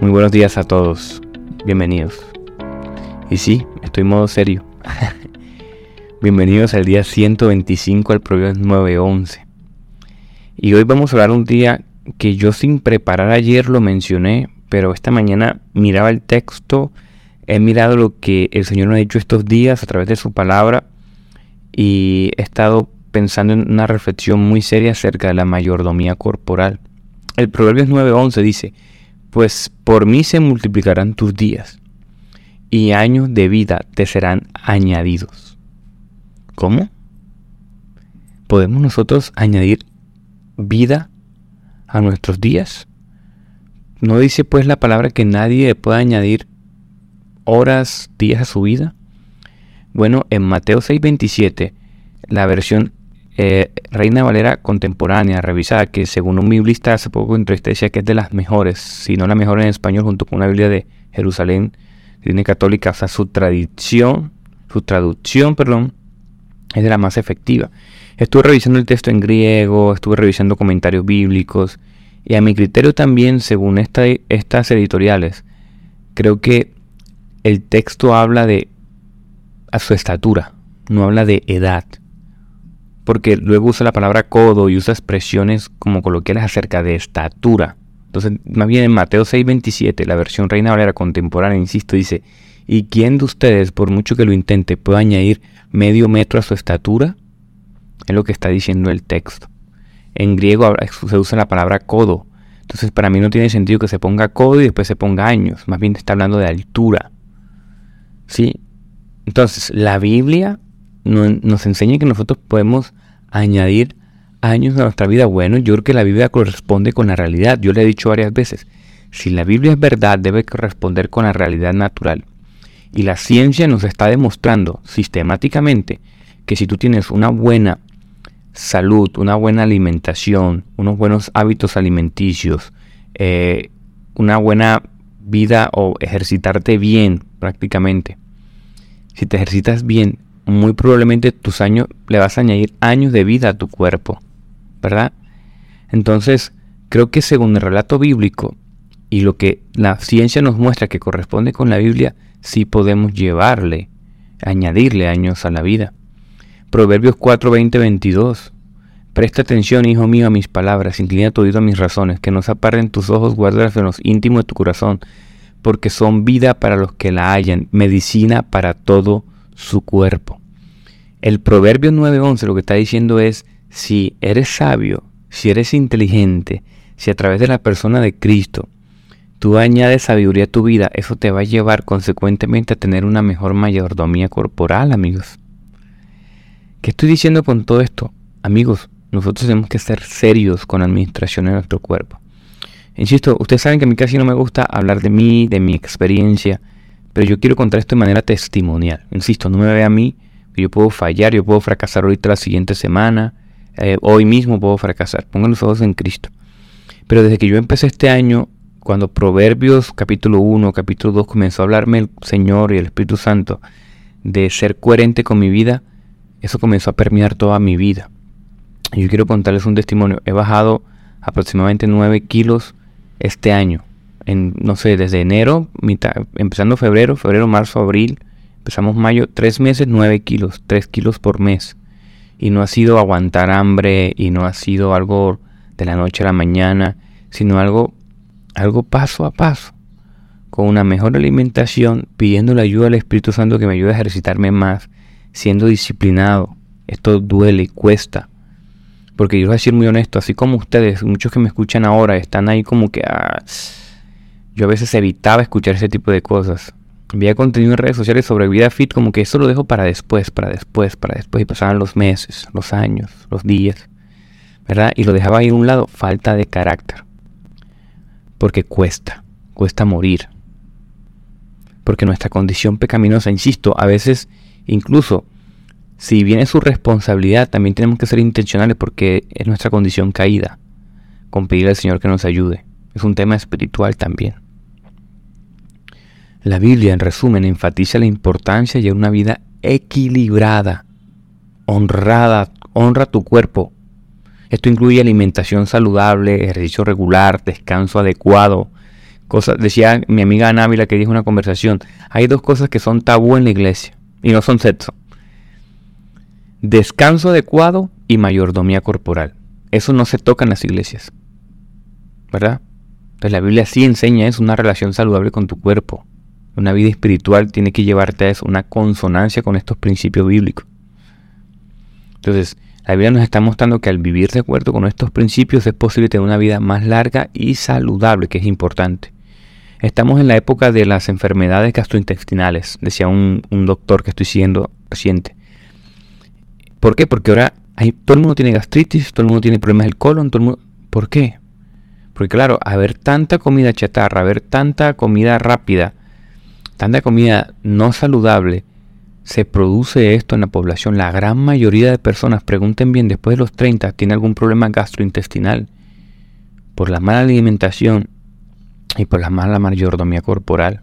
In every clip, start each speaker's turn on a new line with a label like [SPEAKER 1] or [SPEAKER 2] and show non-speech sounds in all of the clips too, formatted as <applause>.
[SPEAKER 1] Muy buenos días a todos. Bienvenidos. Y sí, estoy en modo serio. <laughs> Bienvenidos al día 125 al Proverbios 9:11. Y hoy vamos a hablar un día que yo sin preparar ayer lo mencioné, pero esta mañana miraba el texto, he mirado lo que el Señor me ha dicho estos días a través de su palabra y he estado pensando en una reflexión muy seria acerca de la mayordomía corporal. El Proverbios 9:11 dice, pues por mí se multiplicarán tus días y años de vida te serán añadidos. ¿Cómo? ¿Podemos nosotros añadir vida a nuestros días? ¿No dice pues la palabra que nadie puede añadir horas, días a su vida? Bueno, en Mateo 6:27, la versión eh, Reina Valera contemporánea, revisada, que según un biblista hace poco entrevisté decía que es de las mejores, si no la mejor en español, junto con una Biblia de Jerusalén, Tiene católica, o sea, su tradición, su traducción, perdón, es de la más efectiva. Estuve revisando el texto en griego, estuve revisando comentarios bíblicos, y a mi criterio también, según esta, estas editoriales, creo que el texto habla de a su estatura, no habla de edad porque luego usa la palabra codo y usa expresiones como coloquiales acerca de estatura. Entonces, más bien en Mateo 6:27, la versión Reina Valera contemporánea, insisto, dice, ¿y quién de ustedes, por mucho que lo intente, puede añadir medio metro a su estatura? Es lo que está diciendo el texto. En griego se usa la palabra codo. Entonces, para mí no tiene sentido que se ponga codo y después se ponga años. Más bien está hablando de altura. ¿Sí? Entonces, la Biblia nos enseña que nosotros podemos añadir años a nuestra vida. Bueno, yo creo que la Biblia corresponde con la realidad. Yo le he dicho varias veces, si la Biblia es verdad, debe corresponder con la realidad natural. Y la ciencia nos está demostrando sistemáticamente que si tú tienes una buena salud, una buena alimentación, unos buenos hábitos alimenticios, eh, una buena vida o ejercitarte bien prácticamente, si te ejercitas bien, muy probablemente tus años le vas a añadir años de vida a tu cuerpo, ¿verdad? Entonces, creo que según el relato bíblico y lo que la ciencia nos muestra que corresponde con la Biblia, sí podemos llevarle, añadirle años a la vida. Proverbios 4, 20, 22. Presta atención, hijo mío, a mis palabras, inclina tu oído a mis razones, que no se aparren tus ojos, guárdalas en los íntimos de tu corazón, porque son vida para los que la hallan, medicina para todo su cuerpo. El Proverbio 9:11 lo que está diciendo es, si eres sabio, si eres inteligente, si a través de la persona de Cristo tú añades sabiduría a tu vida, eso te va a llevar consecuentemente a tener una mejor mayordomía corporal, amigos. ¿Qué estoy diciendo con todo esto? Amigos, nosotros tenemos que ser serios con la administración de nuestro cuerpo. Insisto, ustedes saben que a mí casi no me gusta hablar de mí, de mi experiencia, pero yo quiero contar esto de manera testimonial. Insisto, no me ve a mí, yo puedo fallar, yo puedo fracasar ahorita la siguiente semana, eh, hoy mismo puedo fracasar. Pongan los ojos en Cristo. Pero desde que yo empecé este año, cuando Proverbios capítulo 1, capítulo 2 comenzó a hablarme el Señor y el Espíritu Santo de ser coherente con mi vida, eso comenzó a permear toda mi vida. Y yo quiero contarles un testimonio. He bajado aproximadamente 9 kilos este año en, no sé, desde enero, empezando febrero, febrero, marzo, abril, empezamos mayo, tres meses, nueve kilos, tres kilos por mes. Y no ha sido aguantar hambre y no ha sido algo de la noche a la mañana, sino algo, algo paso a paso, con una mejor alimentación, pidiendo la ayuda al Espíritu Santo que me ayude a ejercitarme más, siendo disciplinado. Esto duele y cuesta. Porque yo voy a decir muy honesto, así como ustedes, muchos que me escuchan ahora, están ahí como que... Ah, yo a veces evitaba escuchar ese tipo de cosas. Veía contenido en redes sociales sobre vida fit como que eso lo dejo para después, para después, para después. Y pasaban los meses, los años, los días. ¿Verdad? Y lo dejaba ahí a un lado. Falta de carácter. Porque cuesta, cuesta morir. Porque nuestra condición pecaminosa, insisto, a veces incluso si viene su responsabilidad, también tenemos que ser intencionales porque es nuestra condición caída. Con pedirle al Señor que nos ayude. Es un tema espiritual también. La Biblia, en resumen, enfatiza la importancia de una vida equilibrada, honrada, honra tu cuerpo. Esto incluye alimentación saludable, ejercicio regular, descanso adecuado, decía mi amiga Anávila que dijo una conversación, hay dos cosas que son tabú en la iglesia y no son sexo. Descanso adecuado y mayordomía corporal. Eso no se toca en las iglesias. ¿Verdad? Entonces la Biblia sí enseña es una relación saludable con tu cuerpo. Una vida espiritual tiene que llevarte a eso, una consonancia con estos principios bíblicos. Entonces, la Biblia nos está mostrando que al vivir de acuerdo con estos principios es posible tener una vida más larga y saludable, que es importante. Estamos en la época de las enfermedades gastrointestinales, decía un, doctor que estoy siguiendo reciente. ¿Por qué? Porque ahora hay, todo el mundo tiene gastritis, todo el mundo tiene problemas del colon, todo el mundo... ¿Por qué? Porque claro, haber tanta comida chatarra, haber tanta comida rápida, tanta comida no saludable, se produce esto en la población. La gran mayoría de personas, pregunten bien, después de los 30, tiene algún problema gastrointestinal por la mala alimentación y por la mala mayordomía corporal.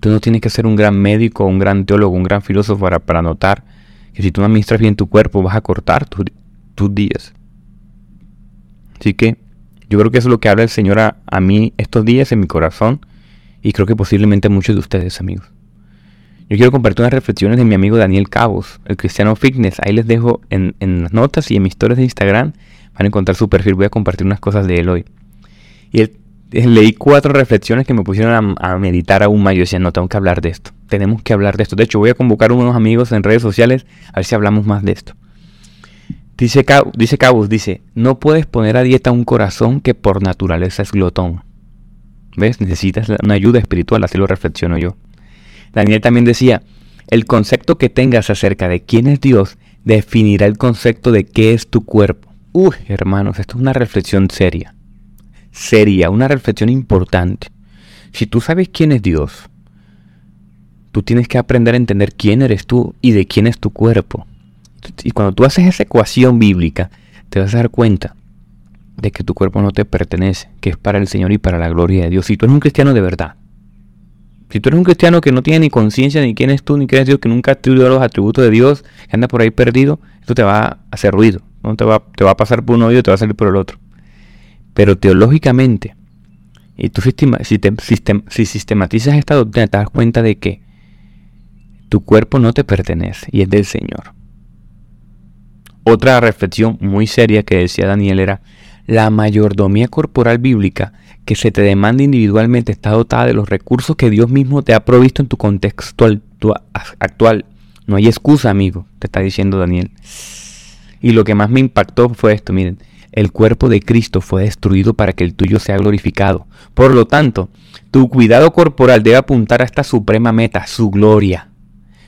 [SPEAKER 1] Tú no tienes que ser un gran médico, un gran teólogo, un gran filósofo para, para notar que si tú administras bien tu cuerpo vas a cortar tus días. Así que yo creo que eso es lo que habla el Señor a, a mí estos días en mi corazón y creo que posiblemente muchos de ustedes, amigos. Yo quiero compartir unas reflexiones de mi amigo Daniel Cabos, el Cristiano Fitness. Ahí les dejo en, las notas y en mis historias de Instagram. Van a encontrar su perfil. Voy a compartir unas cosas de él hoy. Y leí cuatro reflexiones que me pusieron a, meditar aún más. Yo decía, no, tengo que hablar de esto. Tenemos que hablar de esto. De hecho, voy a convocar a unos amigos en redes sociales a ver si hablamos más de esto. Dice, dice Cabos, dice, no puedes poner a dieta un corazón que por naturaleza es glotón. ¿Ves? Necesitas una ayuda espiritual, así lo reflexiono yo. Daniel también decía, el concepto que tengas acerca de quién es Dios definirá el concepto de qué es tu cuerpo. Uy, hermanos, esto es una reflexión seria. Seria, una reflexión importante. Si tú sabes quién es Dios, tú tienes que aprender a entender quién eres tú y de quién es tu cuerpo. Y cuando tú haces esa ecuación bíblica, te vas a dar cuenta de que tu cuerpo no te pertenece, que es para el Señor y para la gloria de Dios. Si tú eres un cristiano de verdad, si tú eres un cristiano que no tiene ni conciencia ni quién es tú, ni quién es Dios, que nunca ha atribuido los atributos de Dios, que anda por ahí perdido, esto te va a hacer ruido. ¿no? Te, va, te va a pasar por un oído y te va a salir por el otro. Pero teológicamente, y tú si, si sistematizas esta doctrina, te das cuenta de que tu cuerpo no te pertenece y es del Señor. Otra reflexión muy seria que decía Daniel era, la mayordomía corporal bíblica que se te demanda individualmente está dotada de los recursos que Dios mismo te ha provisto en tu contexto actual. No hay excusa, amigo, te está diciendo Daniel. Y lo que más me impactó fue esto, miren, el cuerpo de Cristo fue destruido para que el tuyo sea glorificado. Por lo tanto, tu cuidado corporal debe apuntar a esta suprema meta, su gloria.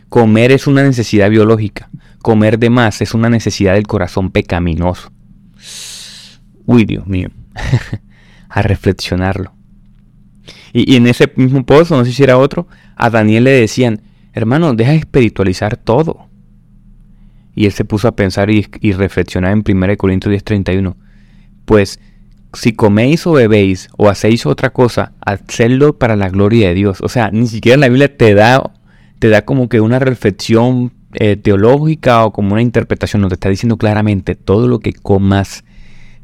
[SPEAKER 1] Comer es una necesidad biológica. Comer de más es una necesidad del corazón pecaminoso. Uy, Dios mío. <laughs> a reflexionarlo. Y, en ese mismo post, no sé si era otro, a Daniel le decían, hermano, deja de espiritualizar todo. Y él se puso a pensar y, reflexionar en 1 Corintios 10:31. Pues si coméis o bebéis o hacéis otra cosa, hacedlo para la gloria de Dios. O sea, ni siquiera la Biblia te da, te da como que una reflexión eh, teológica o como una interpretación. No te está diciendo claramente todo lo que comas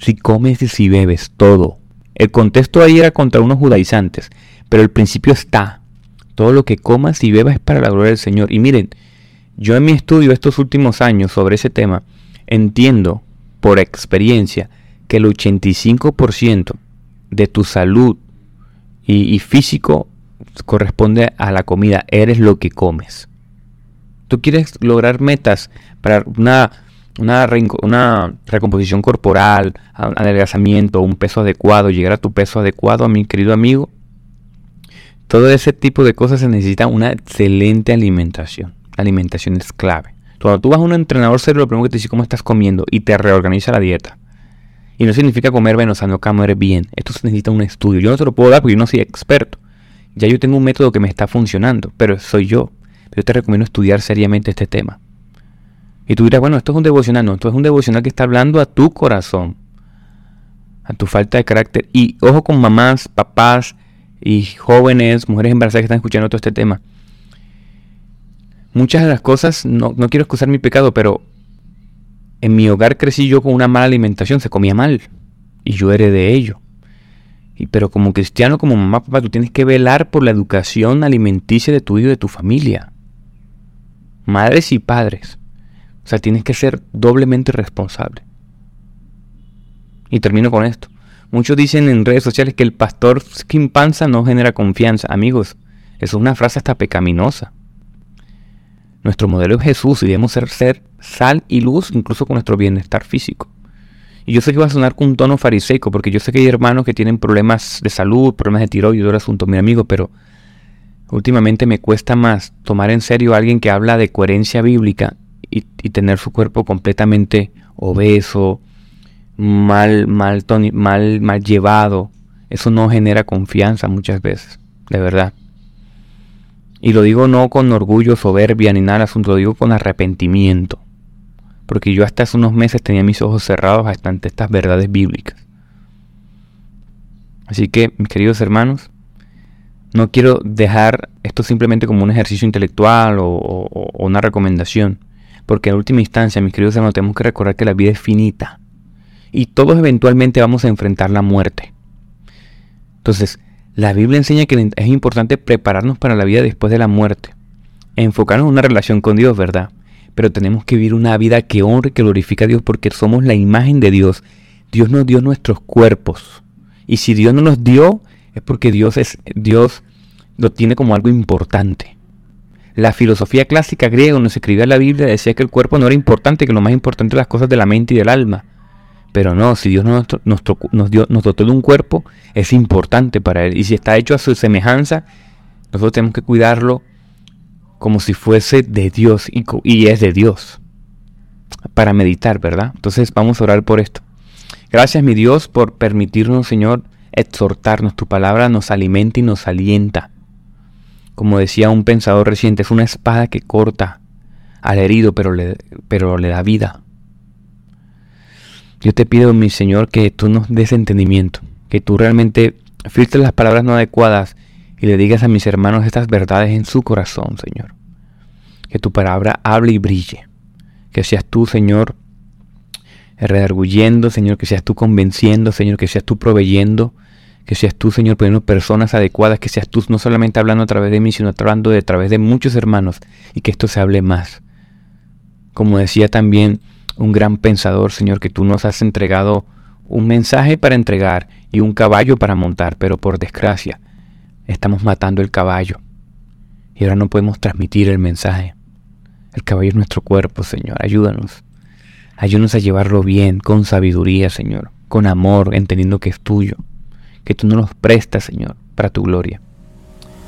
[SPEAKER 1] si comes y si bebes, todo. El contexto ahí era contra unos judaizantes, pero el principio está. Todo lo que comas y bebas es para la gloria del Señor. Y miren, yo en mi estudio estos últimos años sobre ese tema, entiendo por experiencia que el 85% de tu salud y, físico corresponde a la comida. Eres lo que comes. Tú quieres lograr metas para una una, una recomposición corporal, adelgazamiento, un peso adecuado, llegar a tu peso adecuado, mi querido amigo, todo ese tipo de cosas se necesita una excelente alimentación. Alimentación es clave. Cuando tú vas a un entrenador serio, lo primero que te dice cómo estás comiendo y te reorganiza la dieta. Y no significa comer bien, o no comer bien. Esto se necesita un estudio. Yo no te lo puedo dar porque yo no soy experto. Ya yo tengo un método que me está funcionando, pero soy yo. Yo te recomiendo estudiar seriamente este tema. Y tú dirás, bueno, esto es un devocional. No, esto es un devocional que está hablando a tu corazón, a tu falta de carácter. Y ojo con mamás, papás y jóvenes, mujeres embarazadas que están escuchando todo este tema. Muchas de las cosas, no, no quiero excusar mi pecado, pero en mi hogar crecí yo con una mala alimentación, se comía mal. Y yo heredé de ello. Y, pero como cristiano, como mamá, papá, tú tienes que velar por la educación alimenticia de tu hijo y de tu familia. Madres y padres. Sea, tienes que ser doblemente responsable. Y termino con esto. Muchos dicen en redes sociales que el pastor skin panza no genera confianza. Amigos, eso es una frase hasta pecaminosa. Nuestro modelo es Jesús y debemos ser, ser sal y luz incluso con nuestro bienestar físico. Y yo sé que va a sonar con un tono fariseico, porque yo sé que hay hermanos que tienen problemas de salud, problemas de tiroides, todo el asunto, mi amigo, pero últimamente me cuesta más tomar en serio a alguien que habla de coherencia bíblica y, tener su cuerpo completamente obeso, mal, mal, mal, mal llevado. Eso no genera confianza muchas veces, de verdad. Y lo digo no con orgullo, soberbia ni nada, lo digo con arrepentimiento. Porque yo hasta hace unos meses tenía mis ojos cerrados ante estas verdades bíblicas. Así que, mis queridos hermanos, no quiero dejar esto simplemente como un ejercicio intelectual o, o una recomendación. Porque en última instancia, mis queridos hermanos, tenemos que recordar que la vida es finita. Y todos eventualmente vamos a enfrentar la muerte. Entonces, la Biblia enseña que es importante prepararnos para la vida después de la muerte. Enfocarnos en una relación con Dios, ¿verdad? Pero tenemos que vivir una vida que honre, que glorifica a Dios porque somos la imagen de Dios. Dios nos dio nuestros cuerpos. Y si Dios no nos dio, es porque Dios es Dios lo tiene como algo importante. La filosofía clásica griega donde se escribía la Biblia decía que el cuerpo no era importante, que lo más importante eran las cosas de la mente y del alma. Pero no, si Dios nos, nos, dio, nos dotó de un cuerpo, es importante para Él. Y si está hecho a su semejanza, nosotros tenemos que cuidarlo como si fuese de Dios y, y es de Dios. Para meditar, ¿verdad? Entonces vamos a orar por esto. Gracias, mi Dios, por permitirnos, Señor, exhortarnos. Tu palabra nos alimenta y nos alienta. Como decía un pensador reciente, es una espada que corta al herido, pero le, pero le da vida. Yo te pido, mi Señor, que tú nos des entendimiento, que tú realmente filtres las palabras no adecuadas y le digas a mis hermanos estas verdades en su corazón, Señor. Que tu palabra hable y brille. Que seas tú, Señor, redarguyendo, Señor, que seas tú convenciendo, Señor, que seas tú proveyendo, que seas tú, Señor, poniendo personas adecuadas, que seas tú no solamente hablando a través de mí, sino hablando de, a través de muchos hermanos y que esto se hable más. Como decía también un gran pensador, Señor, que tú nos has entregado un mensaje para entregar y un caballo para montar, pero por desgracia estamos matando el caballo y ahora no podemos transmitir el mensaje. El caballo es nuestro cuerpo, Señor, ayúdanos. Ayúdanos a llevarlo bien, con sabiduría, Señor, con amor, entendiendo que es tuyo, que tú nos lo prestas, Señor, para tu gloria.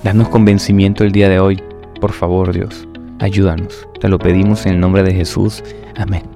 [SPEAKER 1] Danos convencimiento el día de hoy, por favor, Dios. Ayúdanos. Te lo pedimos en el nombre de Jesús. Amén.